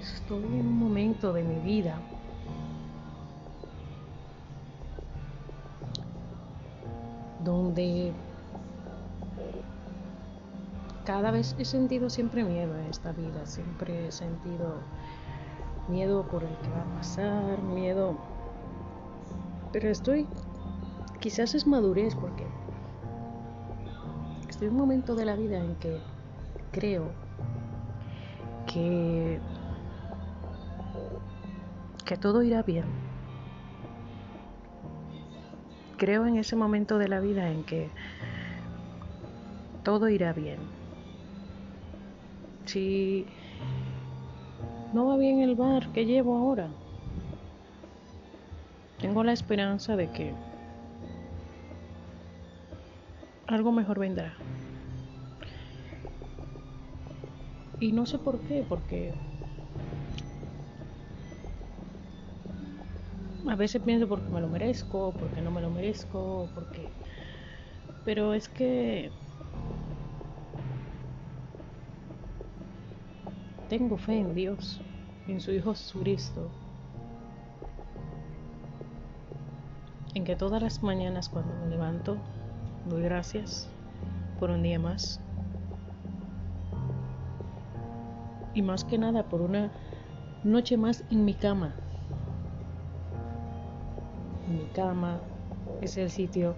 estoy en un momento de mi vida donde cada vez he sentido siempre miedo en esta vida, siempre he sentido miedo por el que va a pasar, miedo... Pero estoy, quizás es madurez porque estoy en un momento de la vida en que creo que, que todo irá bien. Creo en ese momento de la vida en que todo irá bien. Si no va bien el bar que llevo ahora, tengo la esperanza de que algo mejor vendrá. Y no sé por qué, porque a veces pienso porque me lo merezco, porque no me lo merezco, porque... Pero es que tengo fe en Dios, en su Hijo Jesucristo, en que todas las mañanas cuando me levanto doy gracias por un día más. Y más que nada por una noche más en mi cama. Mi cama es el sitio,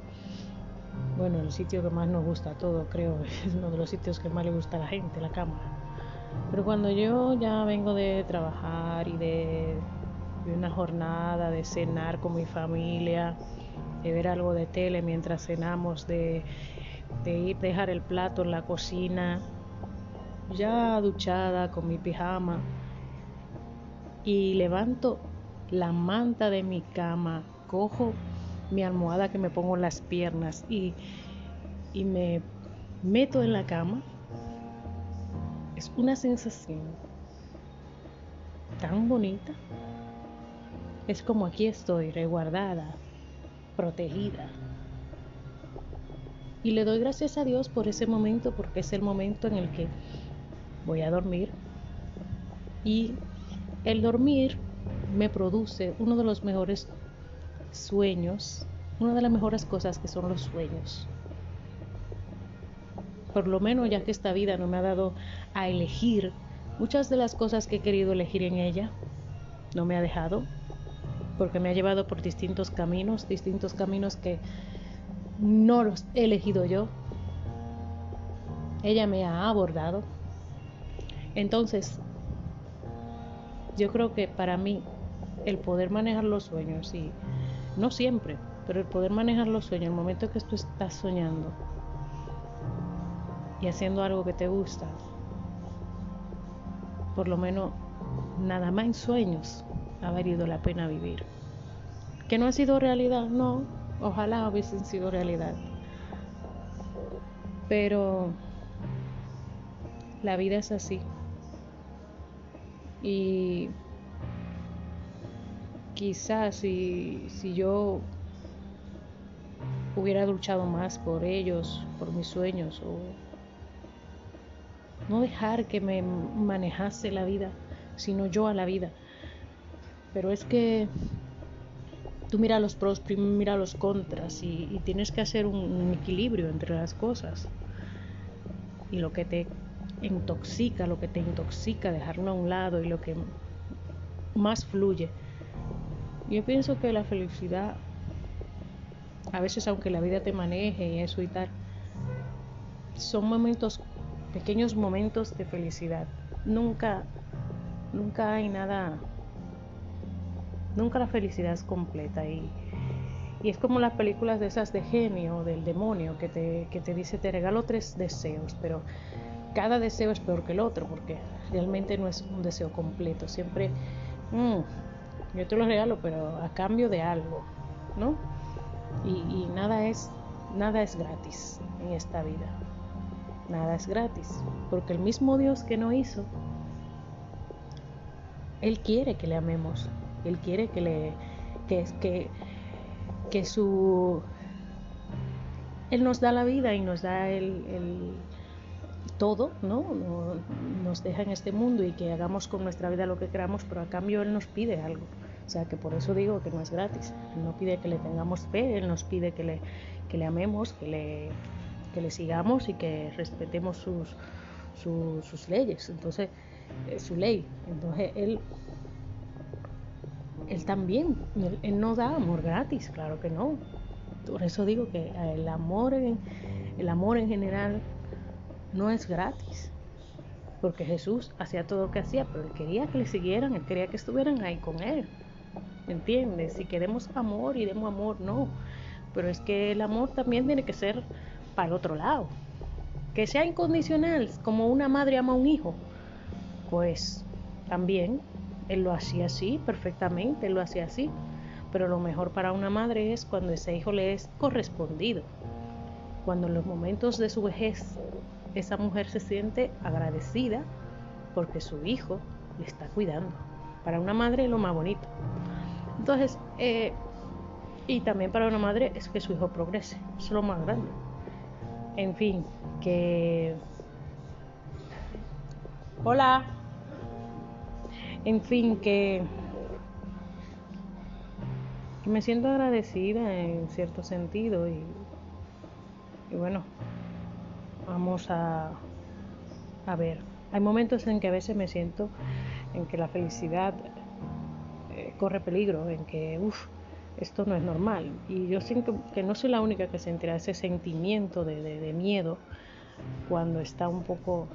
bueno, el sitio que más nos gusta a todos, creo, es uno de los sitios que más le gusta a la gente, la cama. Pero cuando yo ya vengo de trabajar y de, una jornada, de cenar con mi familia, de ver algo de tele mientras cenamos, de, de ir dejar el plato en la cocina, ya duchada con mi pijama, y levanto la manta de mi cama, cojo mi almohada que me pongo en las piernas y, y me meto en la cama es una sensación tan bonita. Es como aquí estoy, resguardada, protegida. Y le doy gracias a Dios por ese momento, porque es el momento en el que voy a dormir. Y el dormir me produce uno de los mejores sueños, una de las mejores cosas que son los sueños por lo menos ya que esta vida no me ha dado a elegir muchas de las cosas que he querido elegir en ella, no me ha dejado, porque me ha llevado por distintos caminos, distintos caminos que no los he elegido yo. Ella me ha abordado. Entonces, yo creo que para mí el poder manejar los sueños, y no siempre, pero el poder manejar los sueños, el momento que tú estás soñando, y haciendo algo que te gusta, por lo menos nada más en sueños ha valido la pena vivir. Que no ha sido realidad, no, ojalá hubiesen sido realidad. Pero la vida es así. Y quizás si, si yo hubiera luchado más por ellos, por mis sueños, o no dejar que me manejase la vida, sino yo a la vida. Pero es que tú mira los pros, mira los contras y, tienes que hacer un, equilibrio entre las cosas. Y lo que te intoxica, lo que te intoxica, dejarlo a un lado y lo que más fluye. Yo pienso que la felicidad, a veces aunque la vida te maneje y eso y tal, son momentos pequeños momentos de felicidad. Nunca, nunca hay nada, nunca la felicidad es completa y, y es como las películas de esas de genio, del demonio, que te, que te dice te regalo tres deseos, pero cada deseo es peor que el otro porque realmente no es un deseo completo. Siempre, mm, yo te lo regalo, pero a cambio de algo, ¿no? Y, y nada es, nada es gratis en esta vida nada es gratis, porque el mismo Dios que no hizo, Él quiere que le amemos, Él quiere que le que, que, que su Él nos da la vida y nos da el, todo, ¿no? Nos deja en este mundo y que hagamos con nuestra vida lo que queramos, pero a cambio Él nos pide algo. O sea que por eso digo que no es gratis. Él no pide que le tengamos fe, Él nos pide que le, amemos, que le, sigamos y que respetemos sus, leyes. Entonces, es su ley. Entonces, Él él también, él, no da amor gratis, claro que no. Por eso digo que el amor el amor en general no es gratis. Porque Jesús hacía todo lo que hacía, pero él quería que le siguieran, él quería que estuvieran ahí con él. ¿Entiendes? Si queremos amor y demos amor, no. Pero es que el amor también tiene que ser para el otro lado. Que sea incondicional, como una madre ama a un hijo. Pues también él lo hacía así, perfectamente, él lo hacía así. Pero lo mejor para una madre es cuando ese hijo le es correspondido. Cuando en los momentos de su vejez esa mujer se siente agradecida porque su hijo le está cuidando. Para una madre es lo más bonito. Entonces, eh, y también para una madre es que su hijo progrese. Es lo más grande. En fin, que... Hola. En fin, que, me siento agradecida en cierto sentido y, bueno, vamos a, ver. Hay momentos en que a veces me siento en que la felicidad eh, corre peligro, en que, uff, esto no es normal. Y yo siento que no soy la única que sentirá ese sentimiento de, de miedo cuando está un poco,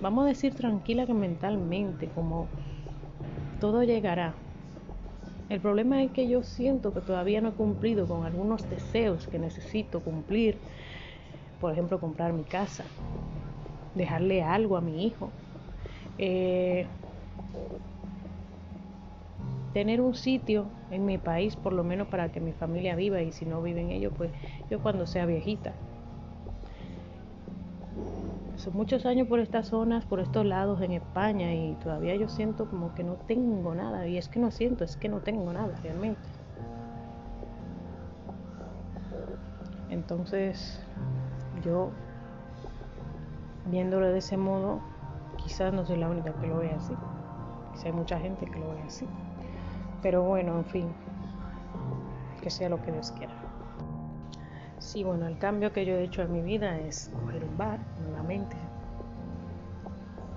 vamos a decir, tranquila que mentalmente, como todo llegará. El problema es que yo siento que todavía no he cumplido con algunos deseos que necesito cumplir. Por ejemplo, comprar mi casa, dejarle algo a mi hijo, eh, tener un sitio en mi país por lo menos para que mi familia viva y si no viven ellos, pues yo cuando sea viejita son muchos años por estas zonas, por estos lados en España y todavía yo siento como que no tengo nada. Y es que no siento, es que no tengo nada realmente. Entonces, yo, viéndolo de ese modo, quizás no soy la única que lo ve así. Quizás hay mucha gente que lo ve así. Pero bueno, en fin, que sea lo que Dios quiera. Sí, bueno, el cambio que yo he hecho en mi vida es coger un bar nuevamente,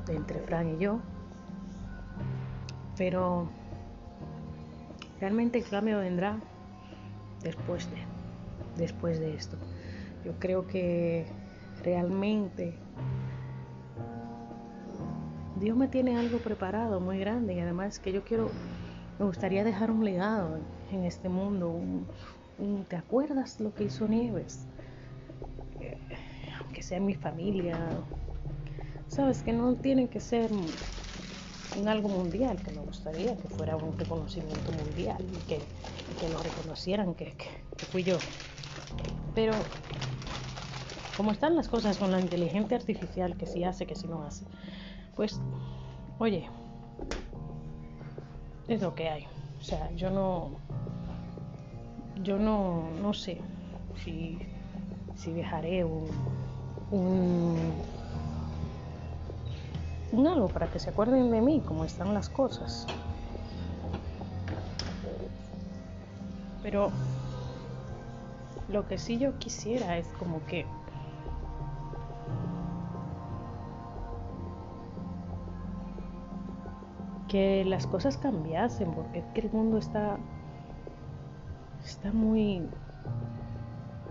entre Fran y yo. Pero realmente el cambio vendrá después de, después de esto. Yo creo que realmente Dios me tiene algo preparado muy grande y además que yo quiero, me gustaría dejar un legado en este mundo, un, ¿Te acuerdas lo que hizo Nieves? Eh, aunque sea en mi familia. Sabes que no tiene que ser un algo mundial, que me gustaría que fuera un reconocimiento mundial y que, que lo reconocieran que, que, fui yo. Pero como están las cosas con la inteligencia artificial, que si hace, que si no hace, pues, oye, es lo que hay. O sea, yo no, yo no, no sé si, si dejaré un, un, un algo para que se acuerden de mí, cómo están las cosas. Pero lo que sí yo quisiera es como que que las cosas cambiasen, porque es que el mundo está está muy,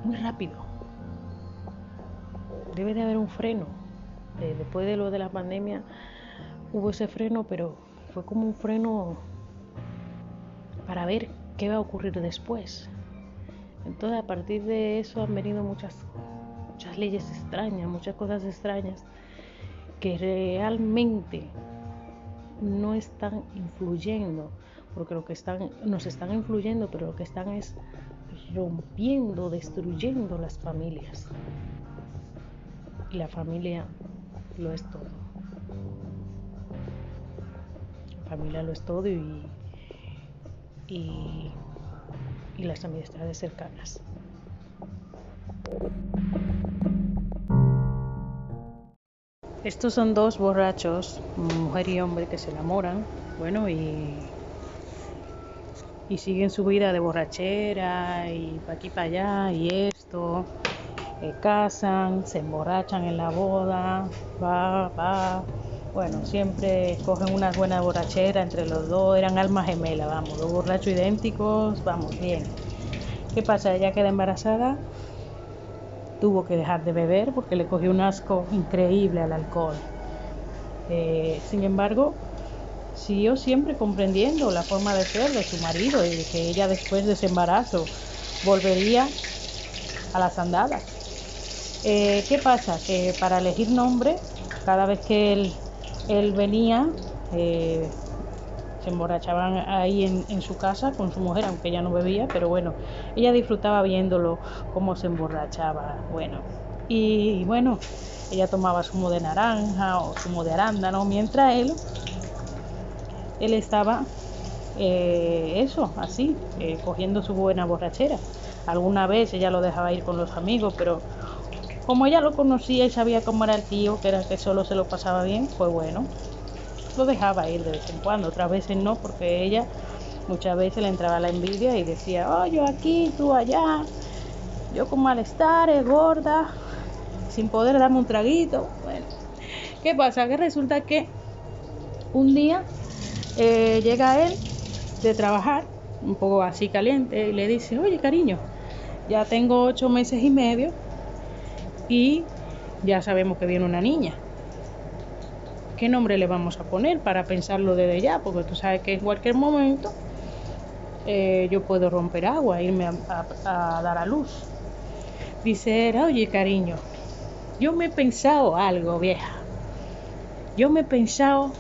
muy rápido. Debe de haber un freno. Eh, después de lo de la pandemia hubo ese freno, pero fue como un freno para ver qué va a ocurrir después. Entonces a partir de eso han venido muchas, muchas leyes extrañas, muchas cosas extrañas que realmente no están influyendo porque lo que están, nos están influyendo, pero lo que están es rompiendo, destruyendo las familias. Y la familia lo es todo. La familia lo es todo y, y, y las amistades cercanas. Estos son dos borrachos, mujer y hombre, que se enamoran, bueno, y, y siguen su vida de borrachera y para aquí para allá y esto. Se casan, se emborrachan en la boda, va, va. Bueno, siempre cogen una buena borrachera entre los dos, eran almas gemelas, vamos, dos borrachos idénticos, vamos, bien. ¿Qué pasa? Ella queda embarazada tuvo que dejar de beber porque le cogió un asco increíble al alcohol. Eh, sin embargo, siguió siempre comprendiendo la forma de ser de su marido y que ella después de ese embarazo volvería a las andadas. Eh, ¿Qué pasa? Que para elegir nombre, cada vez que él, venía, eh, se emborrachaban ahí en, su casa con su mujer, aunque ella no bebía, pero bueno, ella disfrutaba viéndolo cómo se emborrachaba, bueno, y bueno, ella tomaba zumo de naranja o zumo de arándano, mientras él, él estaba, eh, eso, así, eh, cogiendo su buena borrachera. Alguna vez ella lo dejaba ir con los amigos, pero como ella lo conocía y sabía cómo era el tío, que era que solo se lo pasaba bien, pues bueno, lo dejaba ir de vez en cuando, otras veces no, porque ella muchas veces le entraba la envidia y decía, oh, yo aquí, tú allá, yo con malestar, es gorda, sin poder darme un traguito. Bueno, ¿qué pasa? Que resulta que un día eh, llega él de trabajar, un poco así caliente, y le dice, oye cariño, ya tengo ocho meses y medio y ya sabemos que viene una niña. ¿Qué nombre le vamos a poner para pensarlo desde ya? Porque tú sabes que en cualquier momento eh, yo puedo romper agua, irme a, dar a luz. Dice, oye cariño, yo me he pensado algo, vieja. Yo me he pensado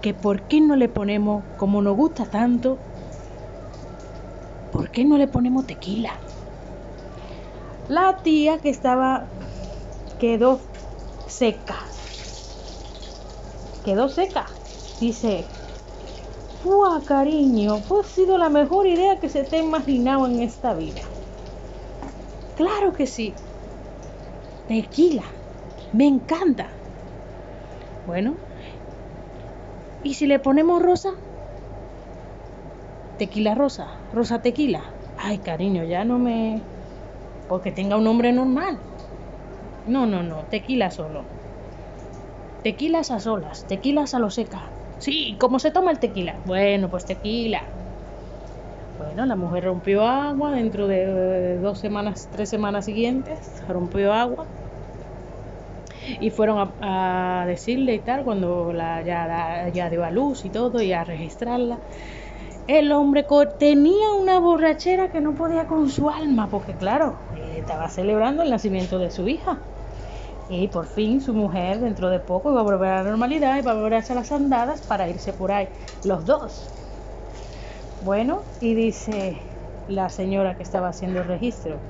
que por qué no le ponemos, como nos gusta tanto, ¿por qué no le ponemos tequila? La tía que estaba quedó seca, quedó seca. Dice, ¡Fua, cariño! Ha sido la mejor idea que se te ha imaginado en esta vida. Claro que sí. Tequila. Me encanta. Bueno. ¿Y si le ponemos rosa? Tequila rosa. Rosa tequila. Ay, cariño, ya no me... Porque tenga un nombre normal. No, no, no. Tequila solo. Tequilas a solas, tequilas a lo seca. Sí, ¿cómo se toma el tequila? Bueno, pues tequila. Bueno, la mujer rompió agua dentro de dos semanas, tres semanas siguientes, rompió agua. Y fueron a, decirle y tal, cuando la, ya, ya dio a luz y todo, y a registrarla. El hombre tenía una borrachera que no podía con su alma, porque claro, estaba celebrando el nacimiento de su hija. Y por fin su mujer dentro de poco iba a volver a la normalidad y va a volver a hacer las andadas para irse por ahí, los dos. Bueno, y dice la señora que estaba haciendo el registro,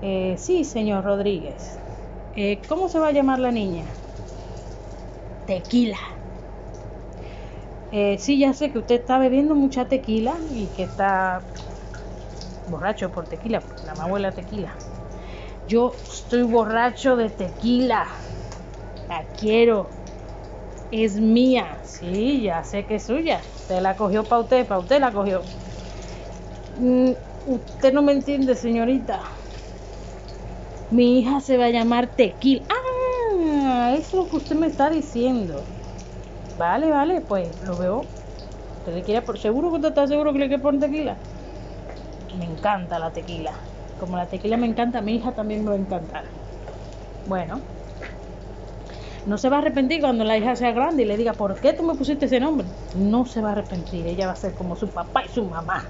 eh, sí, señor Rodríguez, eh, ¿cómo se va a llamar la niña? Tequila. Eh, sí, ya sé que usted está bebiendo mucha tequila y que está borracho por tequila, porque la mamá tequila. Yo estoy borracho de tequila. La quiero. Es mía. Sí, ya sé que es suya. Usted la cogió para usted, para usted la cogió. Mm, usted no me entiende, señorita. Mi hija se va a llamar Tequila. Ah, eso es lo que usted me está diciendo. Vale, vale, pues lo veo. ¿Usted le quiere por seguro que usted está seguro que le quiere poner tequila? Me encanta la tequila como la tequila me encanta, mi hija también me va a encantar. Bueno, no se va a arrepentir cuando la hija sea grande y le diga, ¿por qué tú me pusiste ese nombre? No se va a arrepentir, ella va a ser como su papá y su mamá.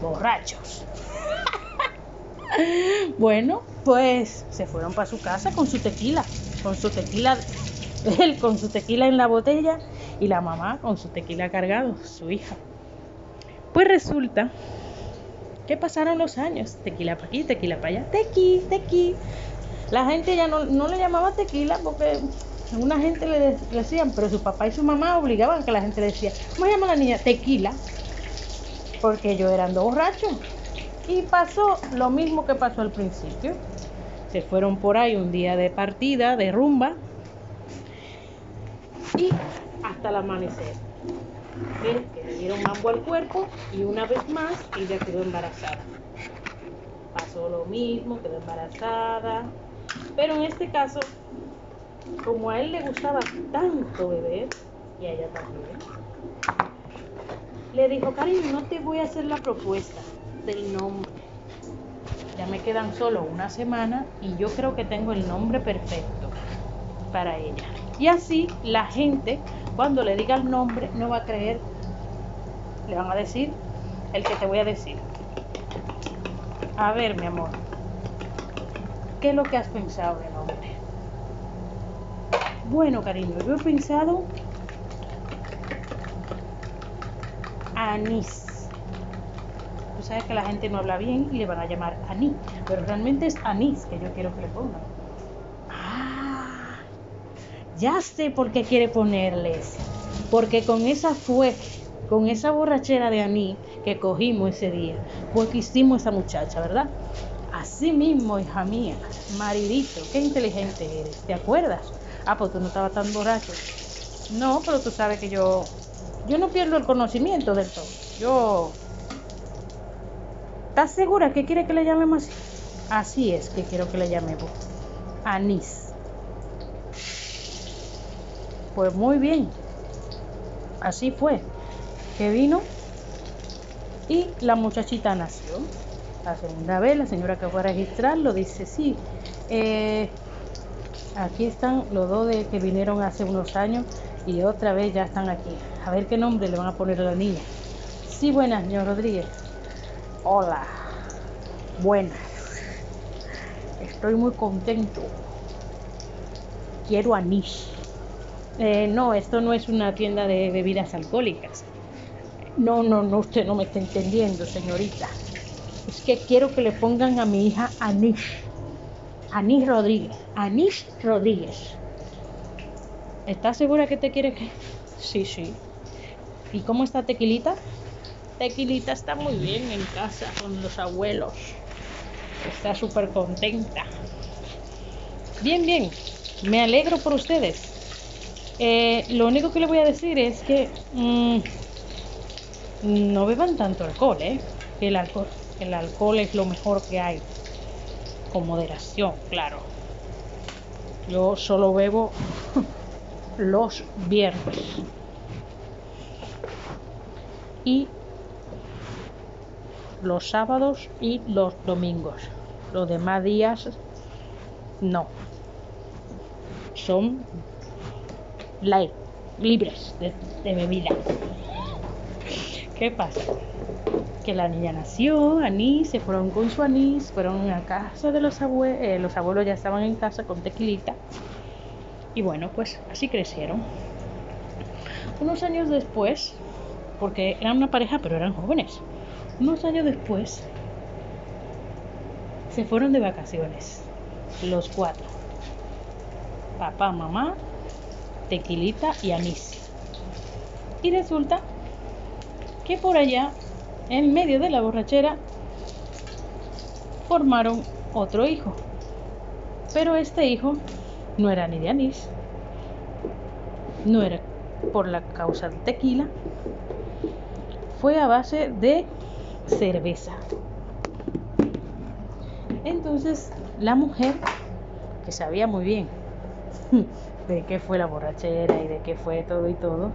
Borrachos. bueno, pues se fueron para su casa con su tequila, con su tequila, él con su tequila en la botella y la mamá con su tequila cargado, su hija. Pues resulta ¿Qué pasaron los años? Tequila para aquí, tequila para allá, tequi, tequi. La gente ya no, le llamaba tequila porque una gente le decían, pero su papá y su mamá obligaban que la gente le decía, ¿cómo llama la niña? Tequila. Porque ellos eran dos borrachos. Y pasó lo mismo que pasó al principio. Se fueron por ahí un día de partida, de rumba, y hasta el amanecer. ¿Ves? Que le dieron mambo al cuerpo y una vez más ella quedó embarazada. Pasó lo mismo, quedó embarazada. Pero en este caso, como a él le gustaba tanto beber, y a ella también, le dijo, cariño, no te voy a hacer la propuesta del nombre. Ya me quedan solo una semana y yo creo que tengo el nombre perfecto para ella. Y así la gente, cuando le diga el nombre, no va a creer, le van a decir el que te voy a decir. A ver, mi amor, ¿qué es lo que has pensado de nombre? Bueno, cariño, yo he pensado anís. Tú sabes que la gente no habla bien y le van a llamar anís, pero realmente es anís que yo quiero que le pongan. Ya sé por qué quiere ponerles. Porque con esa fue, con esa borrachera de anís que cogimos ese día, pues que hicimos esa muchacha, ¿verdad? Así mismo, hija mía, maridito, qué inteligente eres, ¿te acuerdas? Ah, pues tú no estabas tan borracho. No, pero tú sabes que yo yo no pierdo el conocimiento del todo. Yo. ¿Estás segura que quiere que le llamemos así? Así es que quiero que le llamemos. Anís. Pues muy bien. Así fue. Que vino y la muchachita nació. La segunda vez, la señora que fue a registrarlo dice, sí, eh, aquí están los dos de que vinieron hace unos años y otra vez ya están aquí. A ver qué nombre le van a poner a la niña. Sí, buenas, señor Rodríguez. Hola. Buenas. Estoy muy contento. Quiero anís. Eh, no, esto no es una tienda de bebidas alcohólicas. No, no, no, usted no me está entendiendo, señorita. Es que quiero que le pongan a mi hija Anís. Anís Rodríguez. Anís Rodríguez. ¿Estás segura que te quiere que.? Sí, sí. ¿Y cómo está Tequilita? Tequilita está muy bien en casa con los abuelos. Está súper contenta. Bien, bien. Me alegro por ustedes. Eh, lo único que le voy a decir es que mm, no beban tanto alcohol, ¿eh? El alcohol, el alcohol es lo mejor que hay. Con moderación, claro. Yo solo bebo los viernes y los sábados y los domingos. Los demás días no. Son light, libres de, bebida. ¿Qué pasa? Que la niña nació, anís, se fueron con su anís, fueron a casa de los abuelos, eh, los abuelos ya estaban en casa con tequilita. Y bueno, pues así crecieron. Unos años después, porque eran una pareja, pero eran jóvenes. Unos años después, se fueron de vacaciones, los cuatro. Papá, mamá, tequilita y anís. Y resulta que por allá, en medio de la borrachera, formaron otro hijo. Pero este hijo no era ni de anís, no era por la causa de tequila, fue a base de cerveza. Entonces la mujer, que sabía muy bien de qué fue la borrachera y de qué fue todo y todo,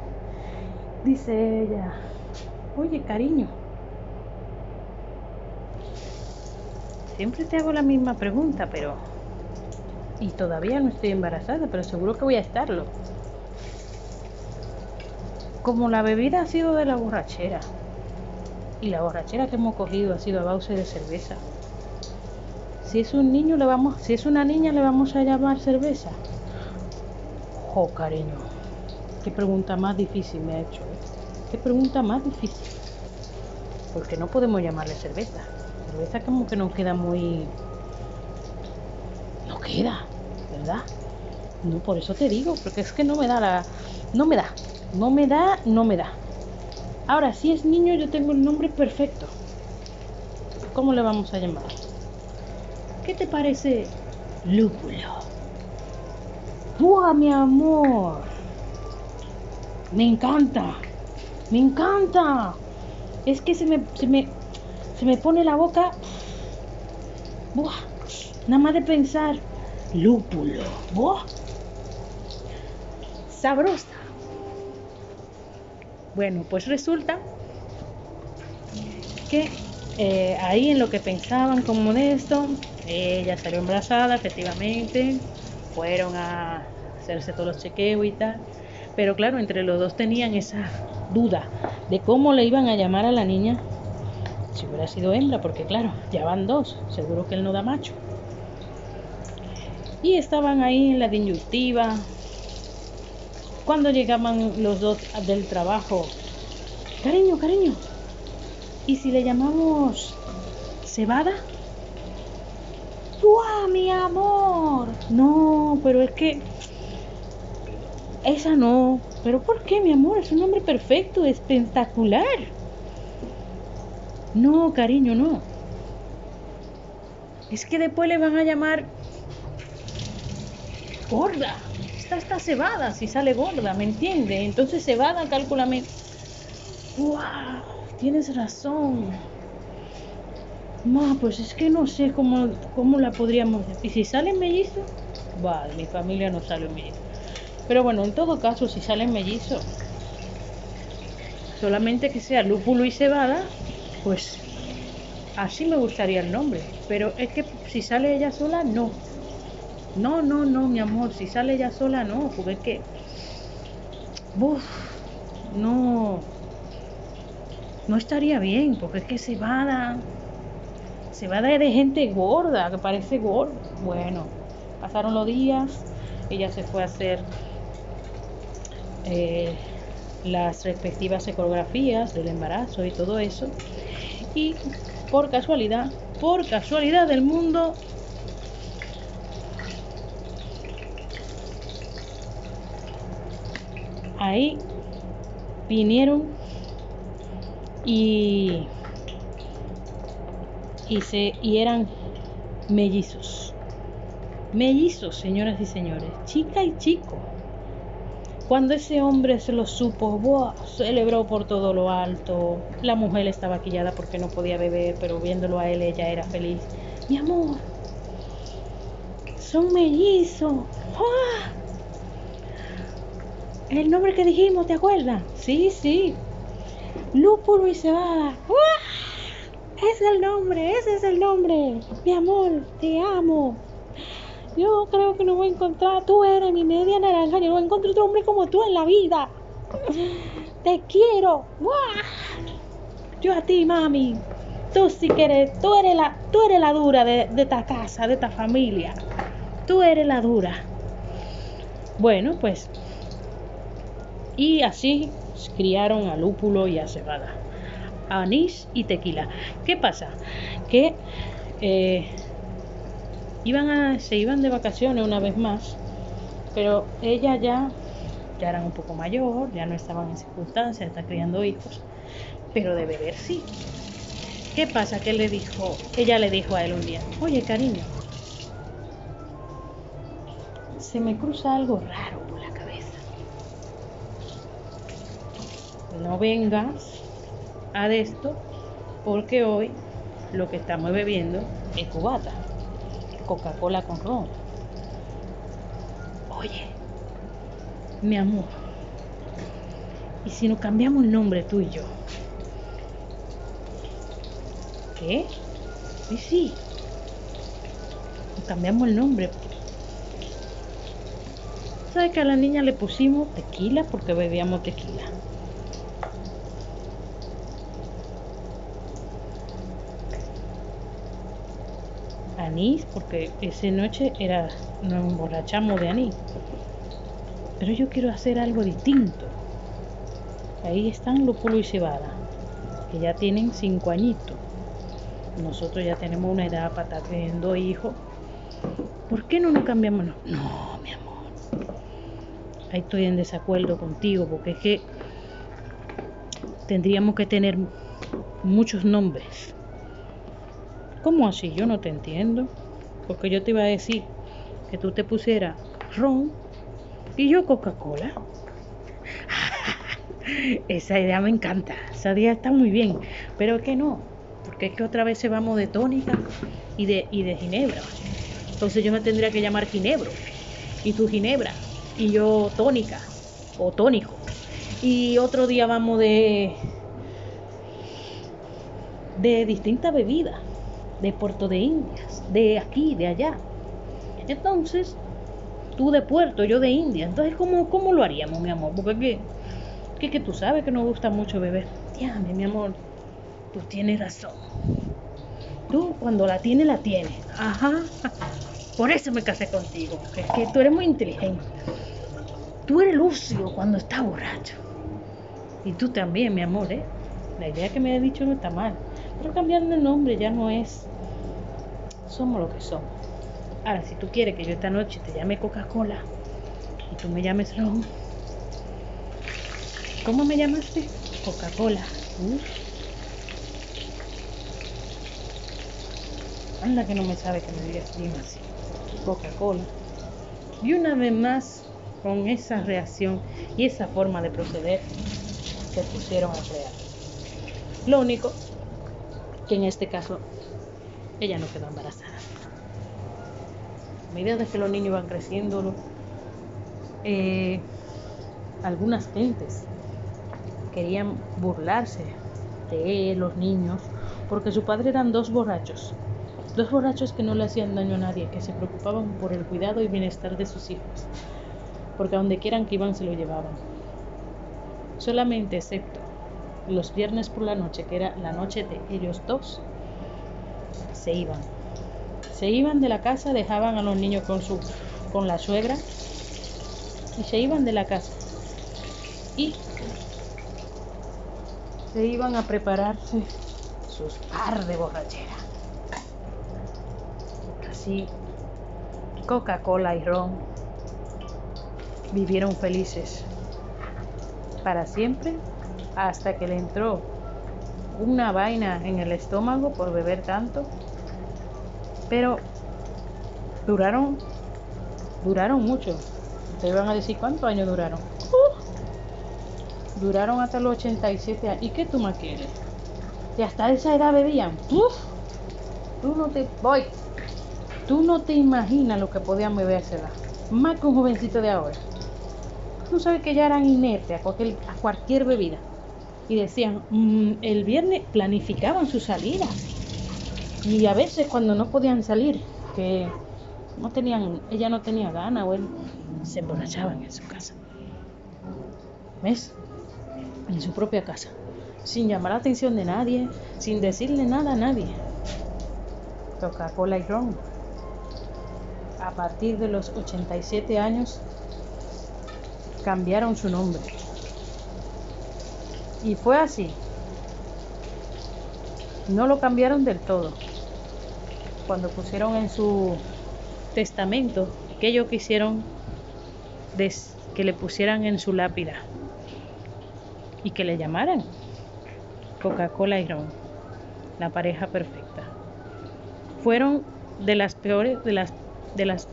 dice ella, oye cariño, siempre te hago la misma pregunta, pero... Y todavía no estoy embarazada, pero seguro que voy a estarlo como la bebida ha sido de la borrachera y la borrachera que hemos cogido ha sido a base de cerveza. Si es un niño le vamos, si es una niña le vamos a llamar cerveza. Cariño, qué pregunta más difícil me ha hecho. ¿eh? Qué pregunta más difícil. Porque no podemos llamarle cerveza. Cerveza como que no queda muy no queda, ¿verdad? No, por eso te digo, porque es que no me da la no me da no me da, no me da. Ahora, si es niño, yo tengo el nombre perfecto. ¿Cómo le vamos a llamar? ¿Qué te parece lúpulo. ¡Buah, mi amor! Me encanta, me encanta. Es que se me, se me, se me pone la boca. Buah, nada más de pensar. Lúpulo. Buah. Sabrosa. Bueno, pues resulta que eh, ahí en lo que pensaban con Modesto, ella salió embarazada, efectivamente, fueron a hacerse todos los chequeos y tal, pero claro, entre los dos tenían esa duda de cómo le iban a llamar a la niña si hubiera sido hembra, porque claro, ya van dos, seguro que él no da macho. Y estaban ahí en la disyuntiva. Cuando llegaban los dos del trabajo, cariño, cariño, ¿y si le llamamos cebada? ¡Guau, mi amor! No, pero es que esa no. ¿Pero por qué, mi amor? Es un nombre perfecto, espectacular. No, cariño, no. Es que después le van a llamar gorda. Esta está cebada si sale gorda, ¿me entiende? Entonces cebada, cálculame. ¡Wow! Tienes razón. Ma, pues es que no sé cómo, cómo la podríamos. ¿Y si sale mellizo? Vale, mi familia no sale mellizo. Pero bueno, en todo caso, si sale mellizo, solamente que sea lúpulo y cebada, pues así me gustaría el nombre. Pero es que si sale ella sola, no. No, no, no, mi amor, si sale ella sola, no, porque es que... No... No estaría bien, porque es que se va Se va de gente gorda, que parece gorda. Bueno, pasaron los días, ella se fue a hacer eh, las respectivas ecografías del embarazo y todo eso. Y por casualidad, por casualidad del mundo, ahí vinieron y, y, eran mellizos. Mellizos, señoras y señores, chica y chico. Cuando ese hombre se lo supo, ¡buah! celebró por todo lo alto. La mujer estaba quillada porque no podía beber, pero viéndolo a él ella era feliz. Mi amor, son mellizos. El nombre que dijimos, ¿te acuerdas? Sí, sí. Lúpulo y cebada. ¡Ah! Es el nombre, ese es el nombre. Mi amor, te amo. Yo creo que no voy a encontrar. Tú eres mi media naranja. Yo no encontrar otro hombre como tú en la vida. Te quiero. Yo a ti, mami. Tú sí que eres. Tú eres la, tú eres la dura de, de esta casa, de esta familia. Tú eres la dura. Bueno, pues. Y así criaron a lúpulo y a cebada. Anís y tequila. ¿Qué pasa? Que. Eh, iban a, se iban de vacaciones una vez más, pero ella ya, ya era un poco mayor, ya no estaban en circunstancias estar criando hijos, pero de beber sí. ¿Qué pasa? Que le dijo, ella le dijo a él un día, oye cariño, se me cruza algo raro por la cabeza. No vengas a esto porque hoy lo que estamos bebiendo es cubata. Coca-Cola con ron. Oye, mi amor, ¿y si nos cambiamos el nombre tú y yo? ¿Qué? Sí, sí. Nos cambiamos el nombre. ¿Sabes que a la niña le pusimos tequila porque bebíamos tequila? Anís, porque esa noche era, nos emborrachamos de anís. Pero yo quiero hacer algo distinto. Ahí están Lúpulo y Cebada, que ya tienen cinco añitos. Nosotros ya tenemos una edad para estar teniendo hijos. ¿Por qué no nos cambiamos? No, no, mi amor. Ahí estoy en desacuerdo contigo, porque es que tendríamos que tener muchos nombres ¿Cómo así? Yo no te entiendo. Porque yo te iba a decir que tú te pusieras ron y yo Coca-Cola. Esa idea me encanta, esa idea está muy bien, pero que no, porque es que otra vez se vamos de tónica y de, y de ginebra. Entonces yo me tendría que llamar ginebro y tu ginebra y yo tónica o tónico. Y otro día vamos de de distintas bebidas, de Puerto de Indias, de aquí, de allá. Entonces, tú de Puerto, yo de India. Entonces, ¿cómo, cómo lo haríamos, mi amor? Porque que, que, tú sabes que nos gusta mucho beber. Dígame, mi amor, tú tienes razón. Tú cuando la tienes, la tienes. Ajá. Por eso me casé contigo. Es que tú eres muy inteligente. Tú eres lúcido cuando estás borracho. Y tú también, mi amor, ¿eh? La idea que me ha dicho no está mal. Pero cambiando el nombre ya no es. Somos lo que somos. Ahora, si tú quieres que yo esta noche te llame Coca-Cola y tú me llames Ron, ¿cómo me llamaste? Coca-Cola. Anda que no me sabe que me digas así. Coca-Cola. Y una vez más, con esa reacción y esa forma de proceder, se pusieron a crear. Lo único que en este caso ella no quedó embarazada. A medida de que los niños iban creciendo, eh, algunas gentes querían burlarse de los niños porque su padre eran dos borrachos, dos borrachos que no le hacían daño a nadie, que se preocupaban por el cuidado y bienestar de sus hijos, porque a donde quieran que iban se lo llevaban. Solamente excepto los viernes por la noche, que era la noche de ellos dos, se iban. Se iban de la casa, dejaban a los niños con su con la suegra y se iban de la casa. Y se iban a prepararse sus par de borrachera. Así Coca-Cola y ron vivieron felices para siempre hasta que le entró una vaina en el estómago por beber tanto. Pero duraron, duraron mucho. Te iban a decir cuántos años duraron. Duraron hasta los 87 años. ¿Y qué tú más quieres? Y hasta esa edad bebían. Tú no te voy. Tú no te imaginas lo que podían beber a esa edad. Más que un jovencito de ahora. Tú sabes que ya eran inertes a cualquier, a cualquier bebida y decían, mm, el viernes planificaban sus salidas. Y a veces cuando no podían salir, que no tenían, ella no tenía ganas o él, se emborrachaban en su casa. ¿Ves? En su propia casa. Sin llamar la atención de nadie, sin decirle nada a nadie. Coca-Cola y ron. A partir de los 87 años cambiaron su nombre y fue así. No lo cambiaron del todo. Cuando pusieron en su testamento que ellos quisieron que le pusieran en su lápida y que le llamaran Coca-Cola y Ron, la pareja perfecta. Fueron de las peores, de las, de las,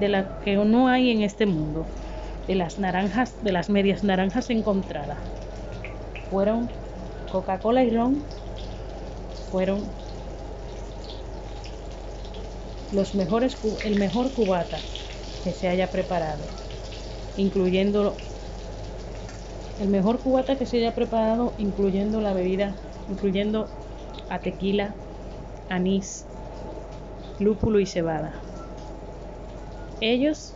de las que no hay en este mundo, de las naranjas, de las medias naranjas encontradas fueron Coca-Cola y ron, fueron los mejores, el mejor cubata que se haya preparado, incluyendo el mejor cubata que se haya preparado, incluyendo la bebida, incluyendo a tequila, anís, lúpulo y cebada. Ellos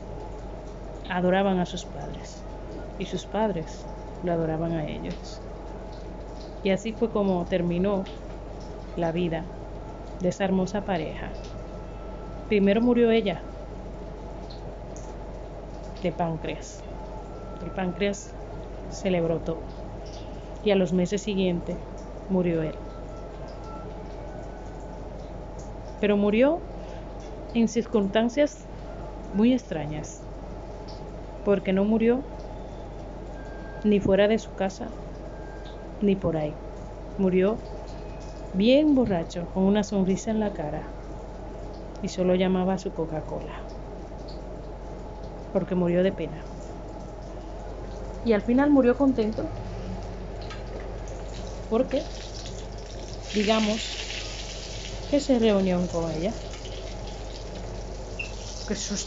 adoraban a sus padres y sus padres lo adoraban a ellos. Y así fue como terminó la vida de esa hermosa pareja. Primero murió ella de páncreas. El páncreas se le brotó y a los meses siguientes murió él. Pero murió en circunstancias muy extrañas, porque no murió ni fuera de su casa ni por ahí. Murió bien borracho, con una sonrisa en la cara, y solo llamaba a su Coca-Cola. porque murió de pena. Y al final murió contento. Porque, digamos, que se reunió con ella. Qué susto.